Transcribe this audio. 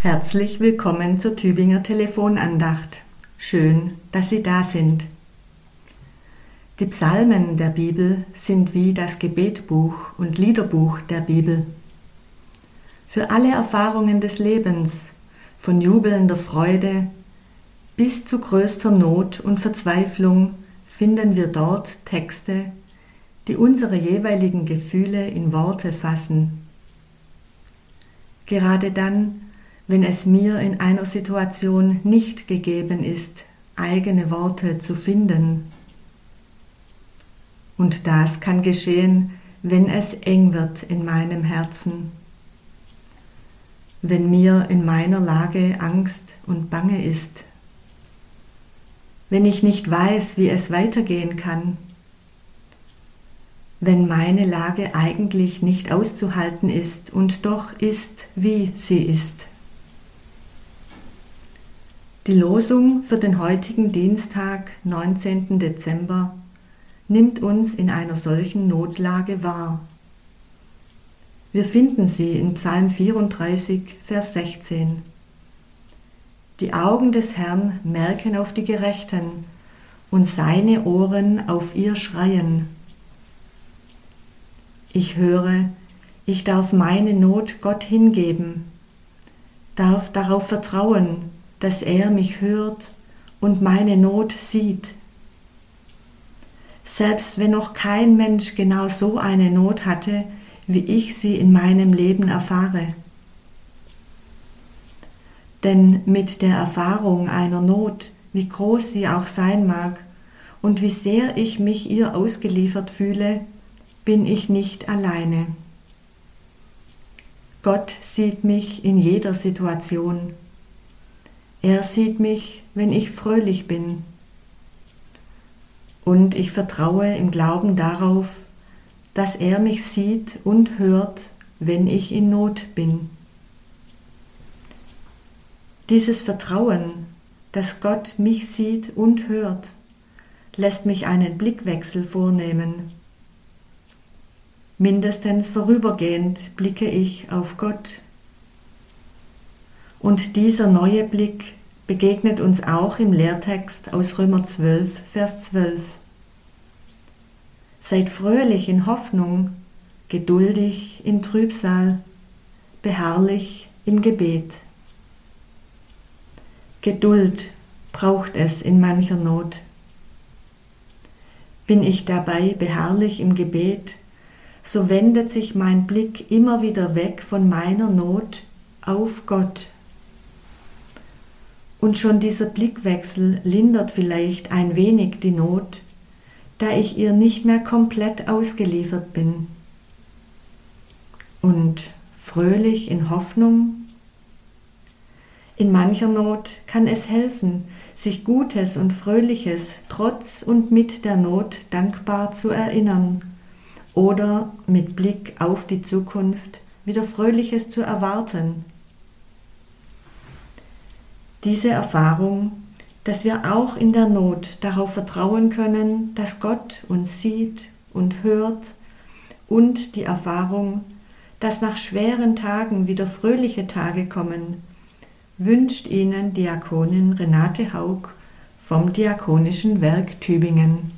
Herzlich willkommen zur Tübinger Telefonandacht. Schön, dass Sie da sind. Die Psalmen der Bibel sind wie das Gebetbuch und Liederbuch der Bibel. Für alle Erfahrungen des Lebens, von jubelnder Freude bis zu größter Not und Verzweiflung, finden wir dort Texte, die unsere jeweiligen Gefühle in Worte fassen. Gerade dann, wenn es mir in einer Situation nicht gegeben ist, eigene Worte zu finden. Und das kann geschehen, wenn es eng wird in meinem Herzen, wenn mir in meiner Lage Angst und Bange ist, wenn ich nicht weiß, wie es weitergehen kann, wenn meine Lage eigentlich nicht auszuhalten ist und doch ist, wie sie ist. Die Losung für den heutigen Dienstag, 19. Dezember, nimmt uns in einer solchen Notlage wahr. Wir finden sie in Psalm 34, Vers 16. Die Augen des Herrn merken auf die Gerechten und seine Ohren auf ihr Schreien. Ich höre, ich darf meine Not Gott hingeben, darf darauf vertrauen, dass er mich hört und meine Not sieht. Selbst wenn noch kein Mensch genau so eine Not hatte, wie ich sie in meinem Leben erfahre. Denn mit der Erfahrung einer Not, wie groß sie auch sein mag und wie sehr ich mich ihr ausgeliefert fühle, bin ich nicht alleine. Gott sieht mich in jeder Situation er sieht mich, wenn ich fröhlich bin. Und ich vertraue im Glauben darauf, dass er mich sieht und hört, wenn ich in Not bin. Dieses Vertrauen, dass Gott mich sieht und hört, lässt mich einen Blickwechsel vornehmen. Mindestens vorübergehend blicke ich auf Gott und dieser neue Blick begegnet uns auch im Lehrtext aus Römer 12, Vers 12. Seid fröhlich in Hoffnung, geduldig in Trübsal, beharrlich im Gebet. Geduld braucht es in mancher Not. Bin ich dabei beharrlich im Gebet, so wendet sich mein Blick immer wieder weg von meiner Not auf Gott und schon dieser Blickwechsel lindert vielleicht ein wenig die Not, da ich ihr nicht mehr komplett ausgeliefert bin. Und fröhlich in Hoffnung? In mancher Not kann es helfen, sich Gutes und Fröhliches trotz und mit der Not dankbar zu erinnern oder mit Blick auf die Zukunft wieder Fröhliches zu erwarten diese Erfahrung, dass wir auch in der Not darauf vertrauen können, dass Gott uns sieht und hört und die Erfahrung, dass nach schweren Tagen wieder fröhliche Tage kommen, wünscht Ihnen Diakonin Renate Haug vom Diakonischen Werk Tübingen.